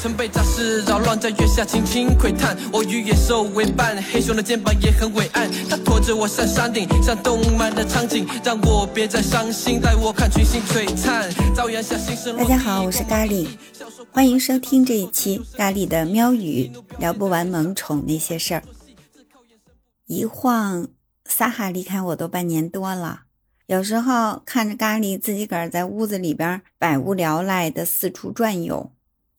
曾被杂事扰乱，在月下轻轻窥探。我与野兽为伴，黑熊的肩膀也很伟岸。它驮着我上山顶，像动漫的场景，让我别再伤心，带我看群星璀璨。朝阳下星辰。大家好，我是咖喱，欢迎收听这一期咖喱的喵语，聊不完萌宠那些事儿。一晃，撒哈离开我都半年多了。有时候看着咖喱自己个儿在屋子里边百无聊赖的四处转悠，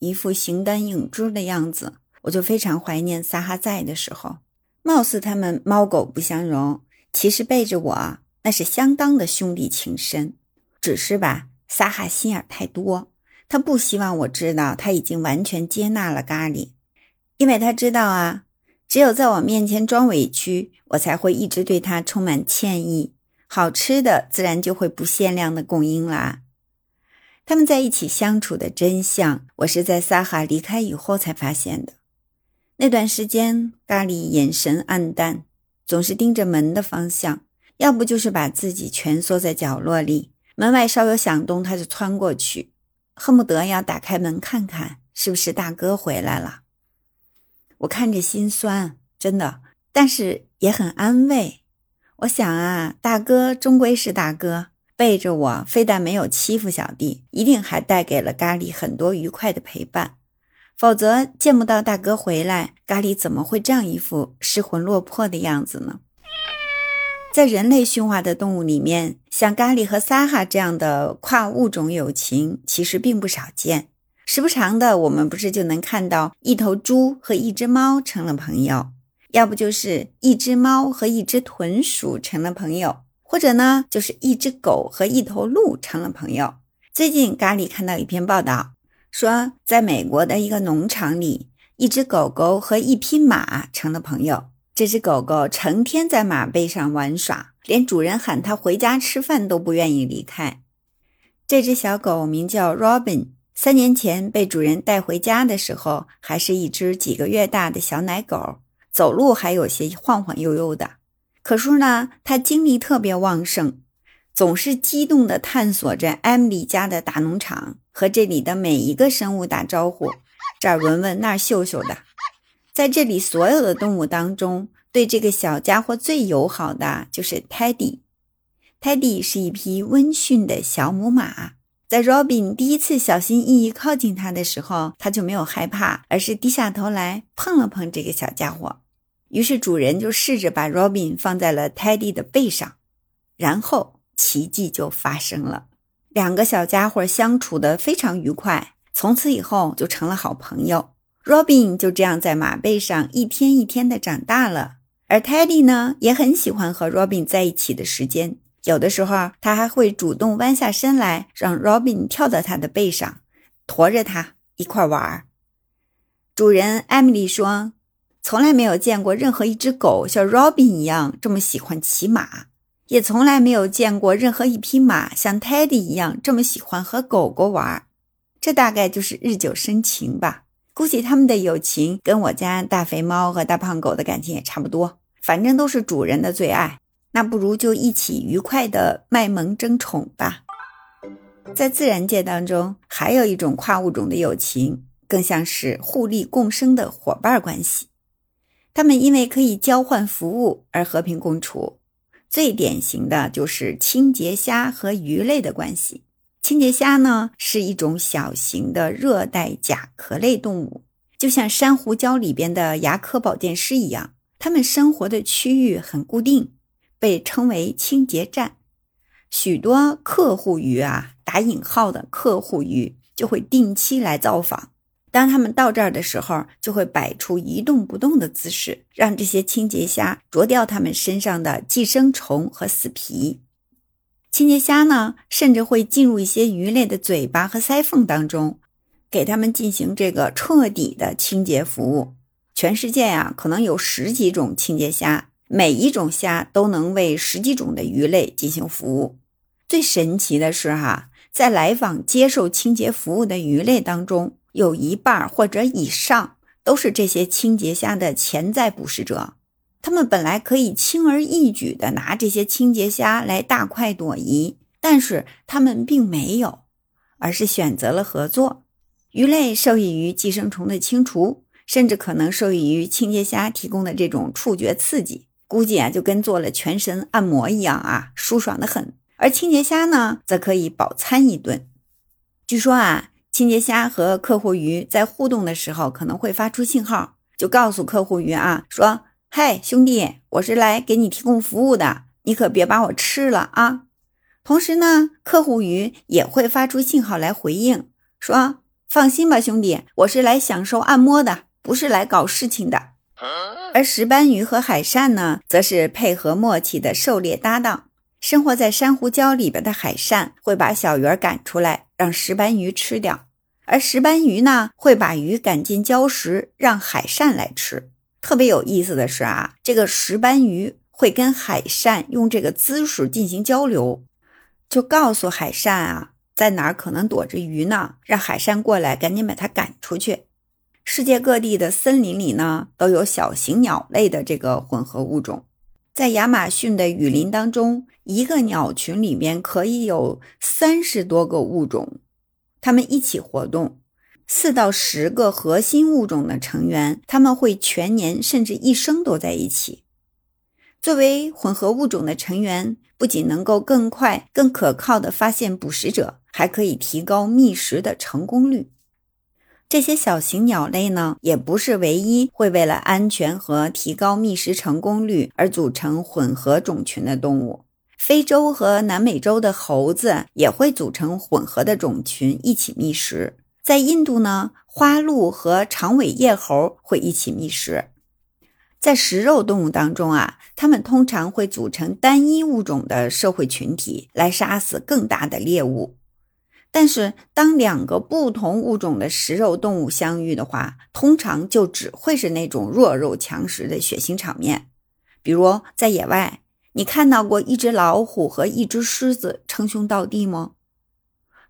一副形单影只的样子，我就非常怀念撒哈在的时候。貌似他们猫狗不相容，其实背着我那是相当的兄弟情深。只是吧，撒哈心眼太多，他不希望我知道他已经完全接纳了咖喱，因为他知道啊，只有在我面前装委屈，我才会一直对他充满歉意。好吃的自然就会不限量的供应啦。他们在一起相处的真相，我是在萨哈离开以后才发现的。那段时间，咖喱眼神暗淡，总是盯着门的方向，要不就是把自己蜷缩在角落里，门外稍有响动他就窜过去，恨不得要打开门看看是不是大哥回来了。我看着心酸，真的，但是也很安慰。我想啊，大哥终归是大哥，背着我非但没有欺负小弟，一定还带给了咖喱很多愉快的陪伴。否则见不到大哥回来，咖喱怎么会这样一副失魂落魄的样子呢？在人类驯化的动物里面，像咖喱和撒哈这样的跨物种友情其实并不少见。时不常的，我们不是就能看到一头猪和一只猫成了朋友。要不就是一只猫和一只豚鼠成了朋友，或者呢，就是一只狗和一头鹿成了朋友。最近咖喱看到一篇报道，说在美国的一个农场里，一只狗狗和一匹马成了朋友。这只狗狗成天在马背上玩耍，连主人喊它回家吃饭都不愿意离开。这只小狗名叫 Robin，三年前被主人带回家的时候，还是一只几个月大的小奶狗。走路还有些晃晃悠悠的，可是呢，他精力特别旺盛，总是激动地探索着艾米丽家的大农场，和这里的每一个生物打招呼，这儿闻闻那儿嗅嗅的。在这里所有的动物当中，对这个小家伙最友好的就是泰迪。泰迪是一匹温驯的小母马，在 Robin 第一次小心翼翼靠近它的时候，它就没有害怕，而是低下头来碰了碰这个小家伙。于是主人就试着把 Robin 放在了 Teddy 的背上，然后奇迹就发生了，两个小家伙相处的非常愉快，从此以后就成了好朋友。Robin 就这样在马背上一天一天的长大了，而 Teddy 呢也很喜欢和 Robin 在一起的时间，有的时候他还会主动弯下身来，让 Robin 跳到他的背上，驮着他一块玩儿。主人 Emily 说。从来没有见过任何一只狗像 Robin 一样这么喜欢骑马，也从来没有见过任何一匹马像 Teddy 一样这么喜欢和狗狗玩。这大概就是日久生情吧。估计他们的友情跟我家大肥猫和大胖狗的感情也差不多，反正都是主人的最爱。那不如就一起愉快的卖萌争宠吧。在自然界当中，还有一种跨物种的友情，更像是互利共生的伙伴关系。它们因为可以交换服务而和平共处，最典型的就是清洁虾和鱼类的关系。清洁虾呢是一种小型的热带甲壳类动物，就像珊瑚礁里边的牙科保健师一样，它们生活的区域很固定，被称为清洁站。许多客户鱼啊，打引号的客户鱼就会定期来造访。当他们到这儿的时候，就会摆出一动不动的姿势，让这些清洁虾啄掉它们身上的寄生虫和死皮。清洁虾呢，甚至会进入一些鱼类的嘴巴和腮缝当中，给它们进行这个彻底的清洁服务。全世界呀，可能有十几种清洁虾，每一种虾都能为十几种的鱼类进行服务。最神奇的是哈，在来访接受清洁服务的鱼类当中。有一半或者以上都是这些清洁虾的潜在捕食者，他们本来可以轻而易举地拿这些清洁虾来大快朵颐，但是他们并没有，而是选择了合作。鱼类受益于寄生虫的清除，甚至可能受益于清洁虾提供的这种触觉刺激，估计啊就跟做了全身按摩一样啊，舒爽的很。而清洁虾呢，则可以饱餐一顿。据说啊，清洁虾和客户鱼在互动的时候，可能会发出信号，就告诉客户鱼啊，说：“嗨，兄弟，我是来给你提供服务的，你可别把我吃了啊。”同时呢，客户鱼也会发出信号来回应，说。放心吧，兄弟，我是来享受按摩的，不是来搞事情的。而石斑鱼和海扇呢，则是配合默契的狩猎搭档。生活在珊瑚礁里边的海扇会把小鱼儿赶出来，让石斑鱼吃掉；而石斑鱼呢，会把鱼赶进礁石，让海扇来吃。特别有意思的是啊，这个石斑鱼会跟海扇用这个姿势进行交流，就告诉海扇啊。在哪儿可能躲着鱼呢？让海扇过来，赶紧把它赶出去。世界各地的森林里呢，都有小型鸟类的这个混合物种。在亚马逊的雨林当中，一个鸟群里面可以有三十多个物种，它们一起活动。四到十个核心物种的成员，他们会全年甚至一生都在一起。作为混合物种的成员，不仅能够更快、更可靠地发现捕食者。还可以提高觅食的成功率。这些小型鸟类呢，也不是唯一会为了安全和提高觅食成功率而组成混合种群的动物。非洲和南美洲的猴子也会组成混合的种群一起觅食。在印度呢，花鹿和长尾叶猴会一起觅食。在食肉动物当中啊，它们通常会组成单一物种的社会群体来杀死更大的猎物。但是，当两个不同物种的食肉动物相遇的话，通常就只会是那种弱肉强食的血腥场面。比如在野外，你看到过一只老虎和一只狮子称兄道弟吗？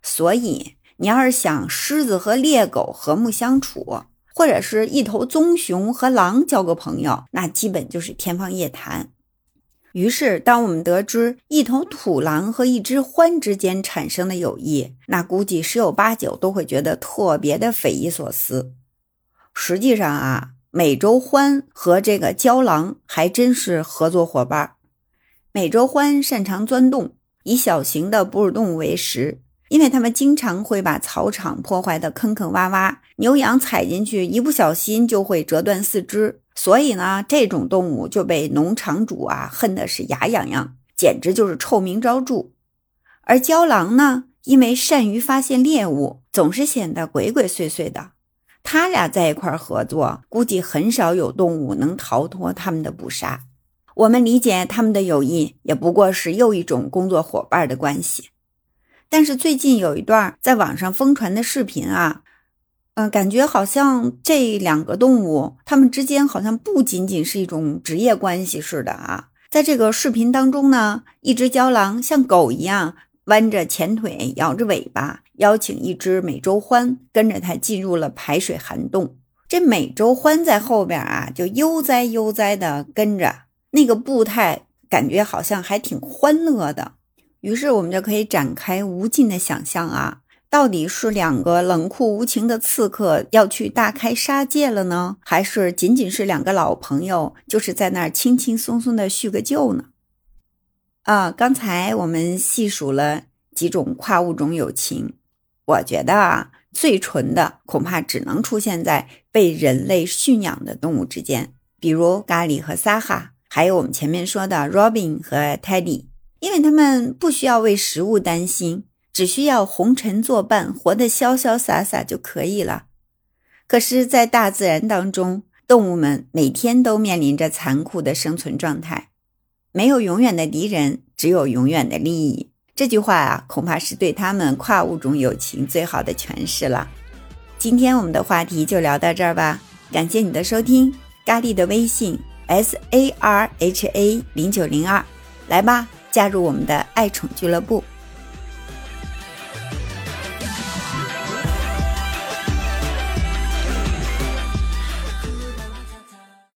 所以，你要是想狮子和猎狗和睦相处，或者是一头棕熊和狼交个朋友，那基本就是天方夜谭。于是，当我们得知一头土狼和一只獾之间产生的友谊，那估计十有八九都会觉得特别的匪夷所思。实际上啊，美洲獾和这个郊狼还真是合作伙伴。美洲獾擅长钻洞，以小型的哺乳动物为食，因为它们经常会把草场破坏的坑坑洼洼，牛羊踩进去，一不小心就会折断四肢。所以呢，这种动物就被农场主啊恨的是牙痒痒，简直就是臭名昭著。而郊狼呢，因为善于发现猎物，总是显得鬼鬼祟祟的。他俩在一块合作，估计很少有动物能逃脱他们的捕杀。我们理解他们的友谊，也不过是又一种工作伙伴的关系。但是最近有一段在网上疯传的视频啊。嗯，感觉好像这两个动物，它们之间好像不仅仅是一种职业关系似的啊。在这个视频当中呢，一只郊狼像狗一样弯着前腿，摇着尾巴，邀请一只美洲獾跟着它进入了排水涵洞。这美洲獾在后边啊，就悠哉悠哉的跟着，那个步态感觉好像还挺欢乐的。于是我们就可以展开无尽的想象啊。到底是两个冷酷无情的刺客要去大开杀戒了呢，还是仅仅是两个老朋友，就是在那儿轻轻松松的叙个旧呢？啊，刚才我们细数了几种跨物种友情，我觉得啊，最纯的恐怕只能出现在被人类驯养的动物之间，比如咖喱和萨哈，还有我们前面说的 Robin 和 Teddy，因为他们不需要为食物担心。只需要红尘作伴，活得潇潇洒洒就可以了。可是，在大自然当中，动物们每天都面临着残酷的生存状态。没有永远的敌人，只有永远的利益。这句话啊，恐怕是对他们跨物种友情最好的诠释了。今天我们的话题就聊到这儿吧，感谢你的收听。咖喱的微信 s a r h a 零九零二，来吧，加入我们的爱宠俱乐部。